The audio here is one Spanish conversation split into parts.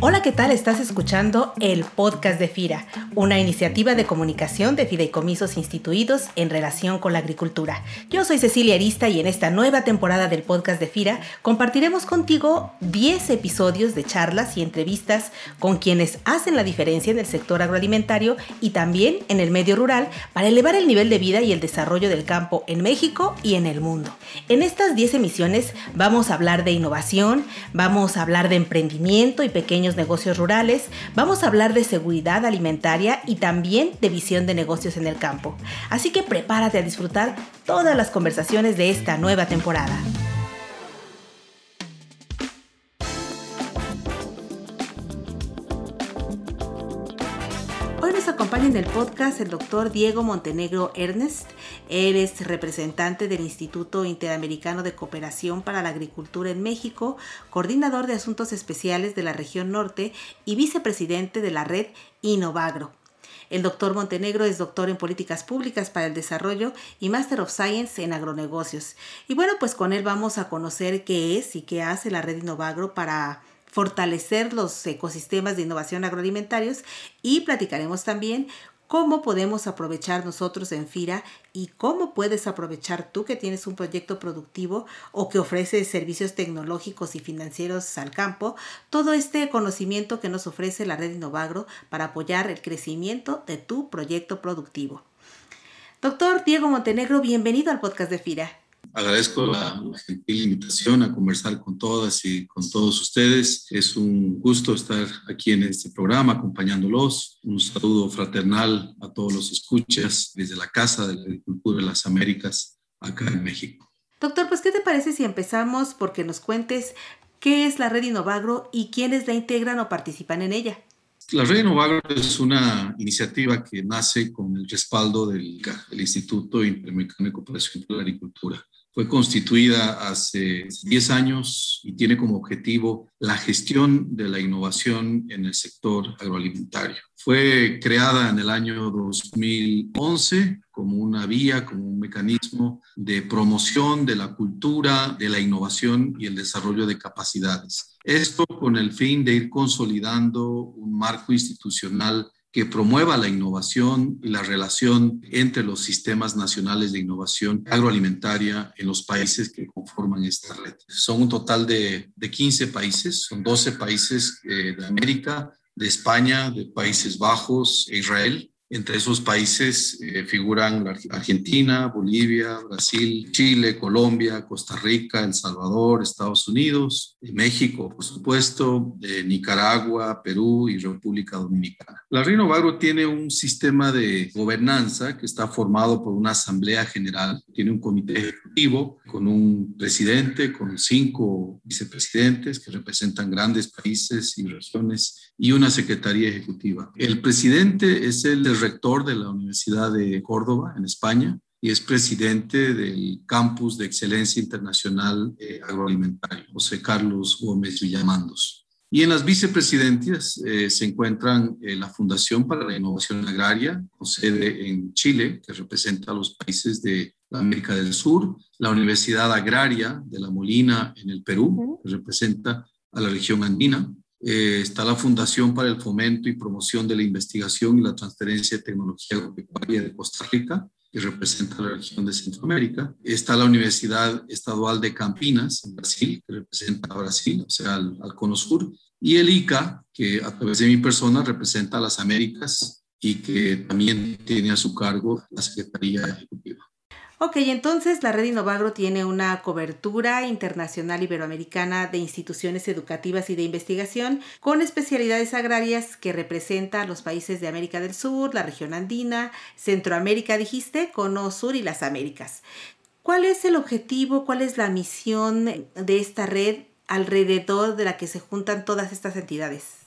Hola, ¿qué tal? Estás escuchando el podcast de FIRA, una iniciativa de comunicación de fideicomisos instituidos en relación con la agricultura. Yo soy Cecilia Arista y en esta nueva temporada del podcast de FIRA compartiremos contigo 10 episodios de charlas y entrevistas con quienes hacen la diferencia en el sector agroalimentario y también en el medio rural para elevar el nivel de vida y el desarrollo del campo en México y en el mundo. En estas 10 emisiones vamos a hablar de innovación, vamos a hablar de emprendimiento y pequeños negocios rurales, vamos a hablar de seguridad alimentaria y también de visión de negocios en el campo. Así que prepárate a disfrutar todas las conversaciones de esta nueva temporada. En el podcast el doctor Diego Montenegro Ernest. Él es representante del Instituto Interamericano de Cooperación para la Agricultura en México, coordinador de asuntos especiales de la región norte y vicepresidente de la red Innovagro. El doctor Montenegro es doctor en políticas públicas para el desarrollo y Master of Science en agronegocios. Y bueno, pues con él vamos a conocer qué es y qué hace la red Innovagro para fortalecer los ecosistemas de innovación agroalimentarios y platicaremos también cómo podemos aprovechar nosotros en FIRA y cómo puedes aprovechar tú que tienes un proyecto productivo o que ofrece servicios tecnológicos y financieros al campo, todo este conocimiento que nos ofrece la red Innovagro para apoyar el crecimiento de tu proyecto productivo. Doctor Diego Montenegro, bienvenido al podcast de FIRA agradezco la, gentil invitación a conversar con todas y con todos ustedes. Es un gusto estar aquí en este programa acompañándolos. Un saludo fraternal a todos los escuchas desde la Casa de la Agricultura de las Américas, acá en México. Doctor, pues ¿qué te parece si empezamos porque nos cuentes qué es la red Innovagro y quiénes la integran o participan en ella? La Red Innovagro es una iniciativa que nace con el respaldo del, del Instituto Interamericano de Cooperación para la Agricultura. Fue constituida hace 10 años y tiene como objetivo la gestión de la innovación en el sector agroalimentario. Fue creada en el año 2011 como una vía, como un mecanismo de promoción de la cultura, de la innovación y el desarrollo de capacidades. Esto con el fin de ir consolidando un marco institucional que promueva la innovación y la relación entre los sistemas nacionales de innovación agroalimentaria en los países que conforman esta red. Son un total de, de 15 países, son 12 países eh, de América, de España, de Países Bajos e Israel. Entre esos países eh, figuran Argentina, Bolivia, Brasil, Chile, Colombia, Costa Rica, El Salvador, Estados Unidos, México, por supuesto, Nicaragua, Perú y República Dominicana. La Vago tiene un sistema de gobernanza que está formado por una asamblea general, tiene un comité ejecutivo con un presidente, con cinco vicepresidentes que representan grandes países y regiones y una secretaría ejecutiva. El presidente es el rector de la Universidad de Córdoba, en España, y es presidente del Campus de Excelencia Internacional eh, Agroalimentario, José Carlos Gómez Villamandos. Y en las vicepresidencias eh, se encuentran eh, la Fundación para la Innovación Agraria, con sede en Chile, que representa a los países de América del Sur, la Universidad Agraria de La Molina en el Perú, que representa a la región andina, eh, está la Fundación para el Fomento y Promoción de la Investigación y la Transferencia de Tecnología Agropecuaria de Costa Rica, que representa la región de Centroamérica. Está la Universidad Estadual de Campinas, en Brasil, que representa a Brasil, o sea, al, al Cono Sur. Y el ICA, que a través de mi persona representa a las Américas y que también tiene a su cargo la Secretaría Ejecutiva. Ok, entonces la Red Innovagro tiene una cobertura internacional iberoamericana de instituciones educativas y de investigación con especialidades agrarias que representa a los países de América del Sur, la región andina, Centroamérica, dijiste, Cono Sur y las Américas. ¿Cuál es el objetivo, cuál es la misión de esta red alrededor de la que se juntan todas estas entidades?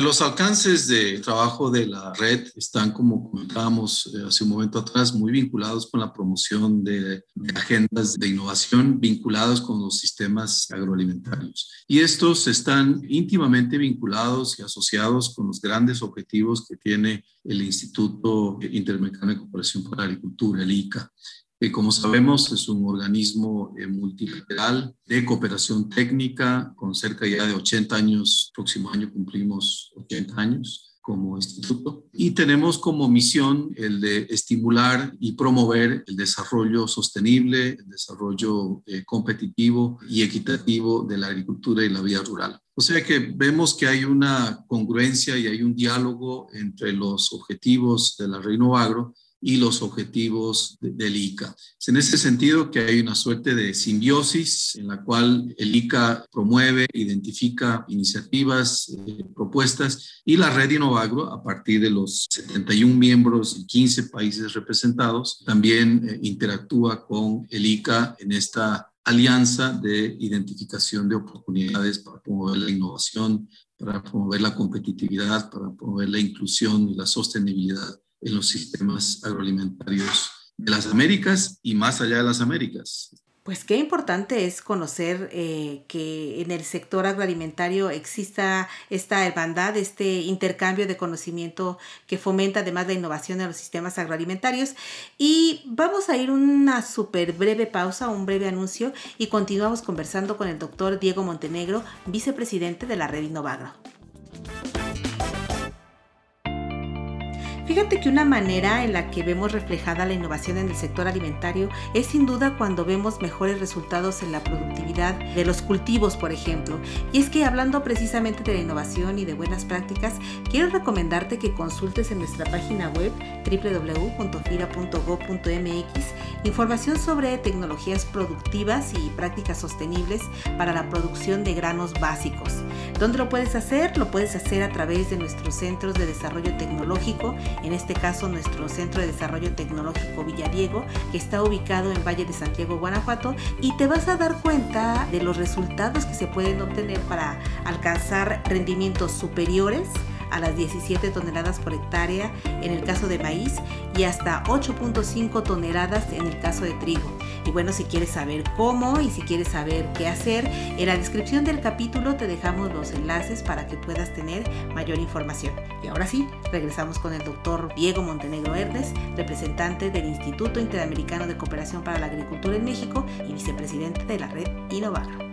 Los alcances de trabajo de la red están, como comentábamos eh, hace un momento atrás, muy vinculados con la promoción de, agendas de innovación vinculados con los sistemas agroalimentarios. Y estos están íntimamente vinculados y asociados con los grandes objetivos que tiene el Instituto Interamericano de Cooperación para la Agricultura, el ICA. Que como sabemos es un organismo eh, multilateral de cooperación técnica con cerca ya de 80 años, próximo año cumplimos 80 años como instituto y tenemos como misión el de estimular y promover el desarrollo sostenible, el desarrollo eh, competitivo y equitativo de la agricultura y la vida rural. O sea que vemos que hay una congruencia y hay un diálogo entre los objetivos de la Reino Agro y los objetivos del ICA. Es en ese sentido que hay una suerte de simbiosis en la cual el ICA promueve, identifica iniciativas, eh, propuestas y la red Innovagro, a partir de los 71 miembros y 15 países representados, también eh, interactúa con el ICA en esta alianza de identificación de oportunidades para promover la innovación, para promover la competitividad, para promover la inclusión y la sostenibilidad en los sistemas agroalimentarios de las Américas y más allá de las Américas. Pues qué importante es conocer eh, que en el sector agroalimentario exista esta hermandad, este intercambio de conocimiento que fomenta además la innovación en los sistemas agroalimentarios. Y vamos a ir una súper breve pausa, un breve anuncio y continuamos conversando con el doctor Diego Montenegro, vicepresidente de la Red Innovagro. Fíjate que una manera en la que vemos reflejada la innovación en el sector alimentario es sin duda cuando vemos mejores resultados en la productividad de los cultivos, por ejemplo. Y es que hablando precisamente de la innovación y de buenas prácticas, quiero recomendarte que consultes en nuestra página web www.fira.gov.mx información sobre tecnologías productivas y prácticas sostenibles para la producción de granos básicos. ¿Dónde lo puedes hacer? Lo puedes hacer a través de nuestros centros de desarrollo tecnológico en este caso nuestro Centro de Desarrollo Tecnológico Villadiego, que está ubicado en Valle de Santiago, Guanajuato, y te vas a dar cuenta de los resultados que se pueden obtener para alcanzar rendimientos superiores a las 17 toneladas por hectárea en el caso de maíz y hasta 8.5 toneladas en el caso de trigo. Y bueno, si quieres saber cómo y si quieres saber qué hacer, en la descripción del capítulo te dejamos los enlaces para que puedas tener mayor información. Y ahora sí, regresamos con el doctor Diego Montenegro Herdes, representante del Instituto Interamericano de Cooperación para la Agricultura en México y vicepresidente de la red Innovar.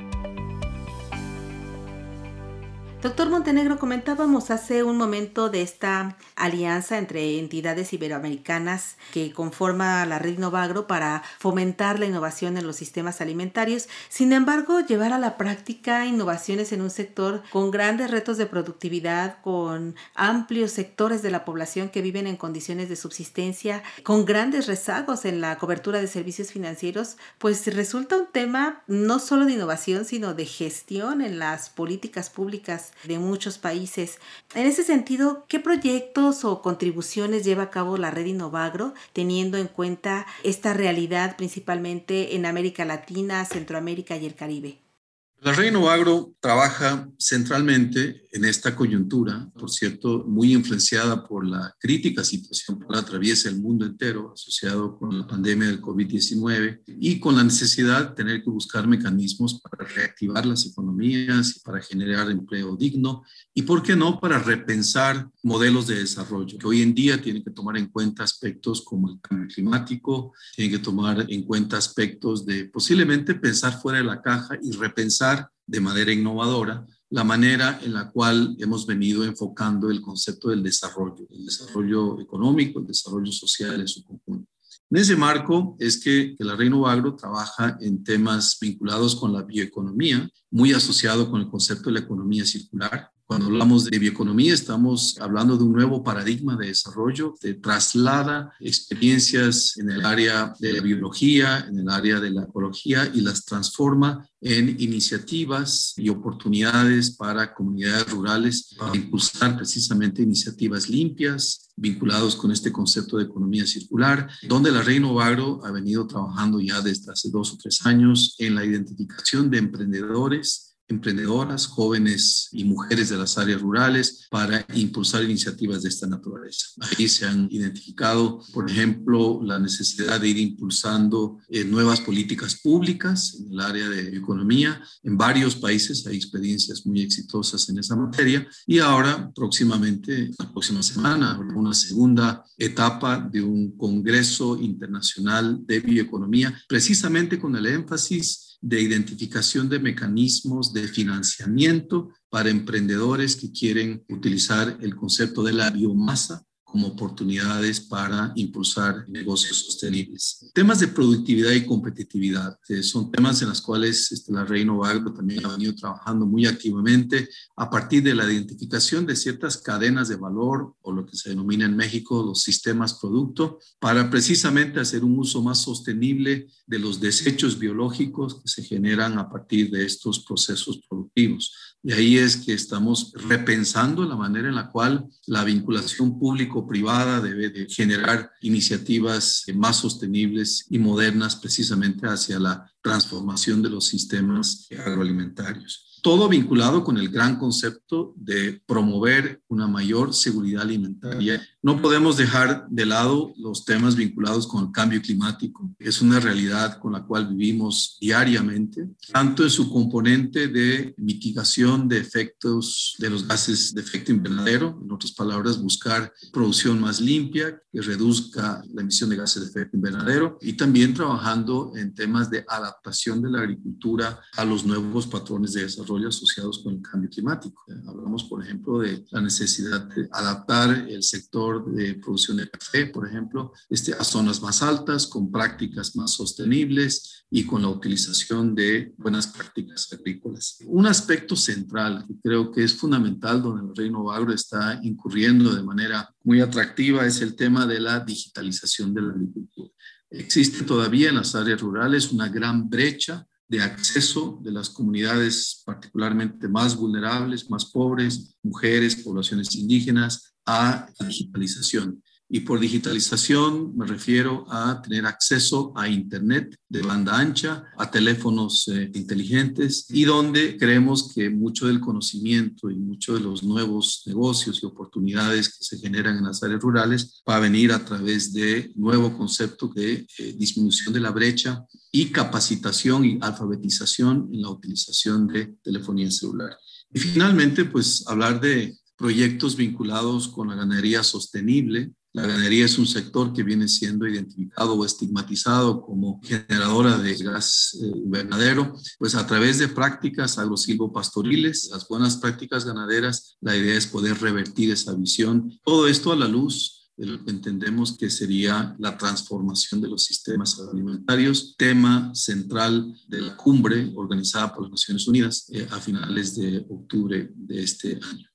Doctor Montenegro, comentábamos hace un momento de esta alianza entre entidades iberoamericanas que conforma la red Novagro para fomentar la innovación en los sistemas alimentarios. Sin embargo, llevar a la práctica innovaciones en un sector con grandes retos de productividad, con amplios sectores de la población que viven en condiciones de subsistencia, con grandes rezagos en la cobertura de servicios financieros, pues resulta un tema no solo de innovación, sino de gestión en las políticas públicas de muchos países. En ese sentido, ¿qué proyectos o contribuciones lleva a cabo la red Innovagro teniendo en cuenta esta realidad principalmente en América Latina, Centroamérica y el Caribe? La Reino Agro trabaja centralmente en esta coyuntura, por cierto, muy influenciada por la crítica situación la atraviesa el mundo entero, asociado con la pandemia del COVID-19 y con la necesidad de tener que buscar mecanismos para reactivar las economías y para generar empleo digno y, ¿por qué no?, para repensar modelos de desarrollo que hoy en día tienen que tomar en cuenta aspectos como el cambio climático, tienen que tomar en cuenta aspectos de posiblemente pensar fuera de la caja y repensar de manera innovadora la manera en la cual hemos venido enfocando el concepto del desarrollo, el desarrollo económico, el desarrollo social en su conjunto. En ese marco es que, la Reino Agro trabaja en temas vinculados con la bioeconomía, muy asociado con el concepto de la economía circular, cuando hablamos de bioeconomía, estamos hablando de un nuevo paradigma de desarrollo que traslada experiencias en el área de la biología, en el área de la ecología y las transforma en iniciativas y oportunidades para comunidades rurales para impulsar precisamente iniciativas limpias vinculados con este concepto de economía circular, donde la Reino Agro ha venido trabajando ya desde hace dos o tres años en la identificación de emprendedores emprendedoras, jóvenes y mujeres de las áreas rurales para impulsar iniciativas de esta naturaleza. Ahí se han identificado, por ejemplo, la necesidad de ir impulsando eh, nuevas políticas públicas en el área de economía. En varios países hay experiencias muy exitosas en esa materia y ahora próximamente, la próxima semana, una segunda etapa de un Congreso Internacional de Bioeconomía, precisamente con el énfasis de identificación de mecanismos de financiamiento para emprendedores que quieren utilizar el concepto de la biomasa como oportunidades para impulsar negocios sostenibles. Temas de productividad y competitividad son temas en los cuales este, la Reino Agro también ha venido trabajando muy activamente a partir de la identificación de ciertas cadenas de valor o lo que se denomina en México los sistemas producto para precisamente hacer un uso más sostenible de los desechos biológicos que se generan a partir de estos procesos productivos. Y ahí es que estamos repensando la manera en la cual la vinculación público-privada debe de generar iniciativas más sostenibles y modernas precisamente hacia la transformación de los sistemas agroalimentarios todo vinculado con el gran concepto de promover una mayor seguridad alimentaria. No podemos dejar de lado los temas vinculados con el cambio climático. Es una realidad con la cual vivimos diariamente, tanto en su componente de mitigación de efectos de los gases de efecto invernadero, en otras palabras, buscar producción más limpia que reduzca la emisión de gases de efecto invernadero y también trabajando en temas de adaptación de la agricultura a los nuevos patrones de desarrollo asociados con el cambio climático. Hablamos, por ejemplo, de la necesidad de adaptar el sector de producción de café, por ejemplo, este, a zonas más altas, con prácticas más sostenibles y con la utilización de buenas prácticas agrícolas. Un aspecto central que creo que es fundamental donde el Reino Agro está incurriendo de manera muy atractiva es el tema de la digitalización de la agricultura. Existe todavía en las áreas rurales una gran brecha de acceso de las comunidades particularmente más vulnerables, más pobres, mujeres, poblaciones indígenas, a la digitalización. Y por digitalización me refiero a tener acceso a Internet de banda ancha, a teléfonos eh, inteligentes y donde creemos que mucho del conocimiento y mucho de los nuevos negocios y oportunidades que se generan en las áreas rurales va a venir a través de nuevo concepto de eh, disminución de la brecha y capacitación y alfabetización en la utilización de telefonía celular. Y finalmente, pues hablar de proyectos vinculados con la ganadería sostenible, la ganadería es un sector que viene siendo identificado o estigmatizado como generadora de gas eh, invernadero, pues a través de prácticas agrosilvopastoriles, las buenas prácticas ganaderas, la idea es poder revertir esa visión. Todo esto a la luz de lo que entendemos que sería la transformación de los sistemas alimentarios, tema central de la cumbre organizada por las Naciones Unidas eh, a finales de octubre de este año.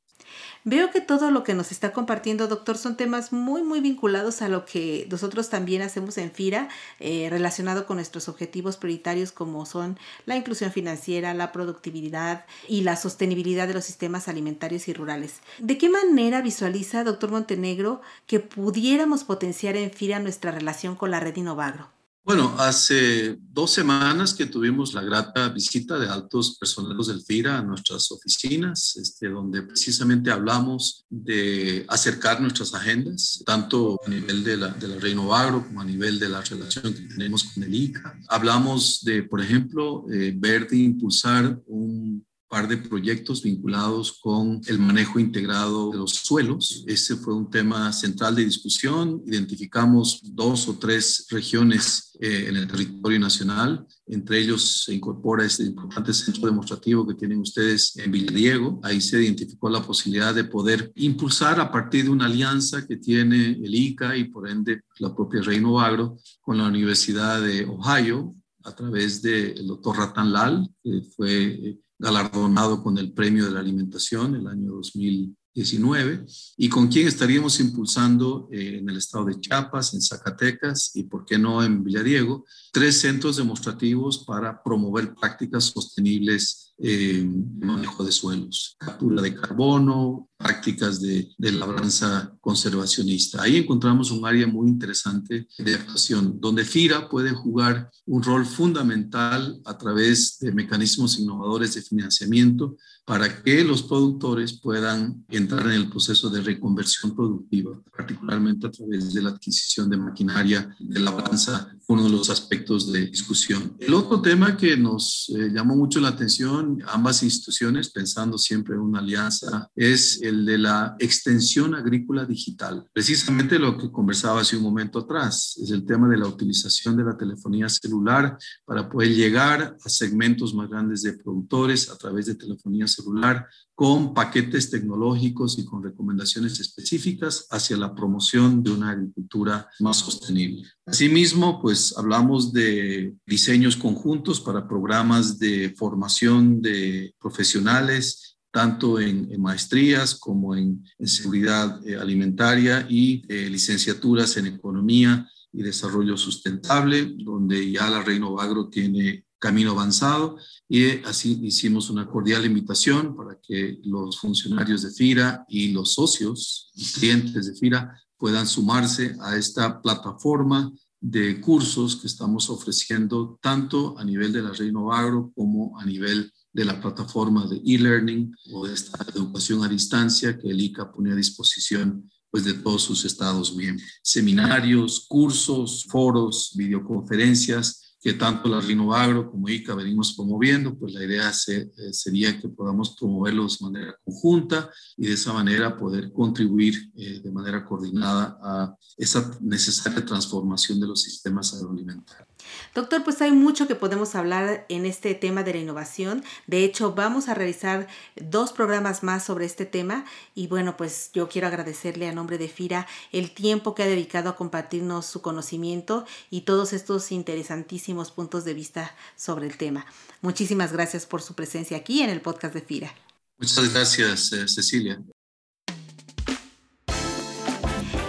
Veo que todo lo que nos está compartiendo, doctor, son temas muy, muy vinculados a lo que nosotros también hacemos en FIRA, eh, relacionado con nuestros objetivos prioritarios como son la inclusión financiera, la productividad y la sostenibilidad de los sistemas alimentarios y rurales. ¿De qué manera visualiza, doctor Montenegro, que pudiéramos potenciar en FIRA nuestra relación con la red Innovagro? Bueno, hace dos semanas que tuvimos la grata visita de altos personeros del FIRA a nuestras oficinas, este, donde precisamente hablamos de acercar nuestras agendas, tanto a nivel de la, de la Reino Agro como a nivel de la relación que tenemos con el ICA. Hablamos de, por ejemplo, eh, ver de impulsar un par de proyectos vinculados con el manejo integrado de los suelos. Ese fue un tema central de discusión. Identificamos dos o tres regiones eh, en el territorio nacional. Entre ellos se incorpora este importante centro demostrativo que tienen ustedes en Villadiego. Ahí se identificó la posibilidad de poder impulsar a partir de una alianza que tiene el ICA y por ende la propia Reino Agro con la Universidad de Ohio a través del doctor Ratan Lal, que fue eh, galardonado con el Premio de la Alimentación el año 2019, y con quien estaríamos impulsando eh, en el estado de Chiapas, en Zacatecas y, por qué no, en Villadiego, tres centros demostrativos para promover prácticas sostenibles eh, manejo de suelos, captura de carbono, prácticas de, de labranza conservacionista. Ahí encontramos un área muy interesante de actuación, donde FIRA puede jugar un rol fundamental a través de mecanismos innovadores de financiamiento para que los productores puedan entrar en el proceso de reconversión productiva, particularmente a través de la adquisición de maquinaria de labranza, uno de los aspectos de discusión. El otro tema que nos eh, llamó mucho la atención, ambas instituciones, pensando siempre en una alianza, es el de la extensión agrícola digital. Precisamente lo que conversaba hace un momento atrás, es el tema de la utilización de la telefonía celular para poder llegar a segmentos más grandes de productores a través de telefonía celular con paquetes tecnológicos y con recomendaciones específicas hacia la promoción de una agricultura más sostenible. Asimismo, pues hablamos de diseños conjuntos para programas de formación de profesionales tanto en, maestrías como en, seguridad eh, alimentaria y eh, licenciaturas en economía y desarrollo sustentable, donde ya la Reino Agro tiene camino avanzado. Y así hicimos una cordial invitación para que los funcionarios de FIRA y los socios y clientes de FIRA puedan sumarse a esta plataforma de cursos que estamos ofreciendo tanto a nivel de la Reino Agro como a nivel de la plataforma de e-learning o de esta educación a distancia que el ICA pone a disposición pues de todos sus estados miembros. Seminarios, cursos, foros, videoconferencias que tanto la Agro como ICA venimos promoviendo, pues la idea eh, sería que podamos promoverlos de manera conjunta y de esa manera poder contribuir eh, de manera coordinada a esa necesaria transformación de los sistemas agroalimentarios. Doctor, pues hay mucho que podemos hablar en este tema de la innovación. De hecho, vamos a realizar dos programas más sobre este tema y bueno, pues yo quiero agradecerle a nombre de FIRA el tiempo que ha dedicado a compartirnos su conocimiento y todos estos interesantísimos puntos de vista sobre el tema. Muchísimas gracias por su presencia aquí en el podcast de FIRA. Muchas gracias, eh, Cecilia.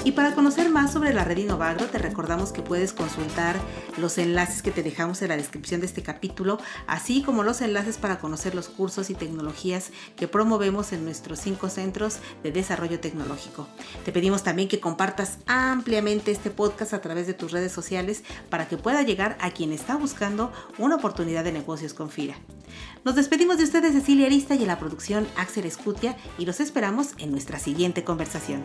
Y para conocer más sobre la red Innovagro, te recordamos que puedes consultar los enlaces que te dejamos en la descripción de este capítulo, así como los enlaces para conocer los cursos y tecnologías que promovemos en nuestros cinco centros de desarrollo tecnológico. Te pedimos también que compartas ampliamente este podcast a través de tus redes sociales para que pueda llegar a quien está buscando una oportunidad de negocios con FIRA. Nos despedimos de ustedes Cecilia Arista y en la producción Axel Escutia y los esperamos en nuestra siguiente conversación.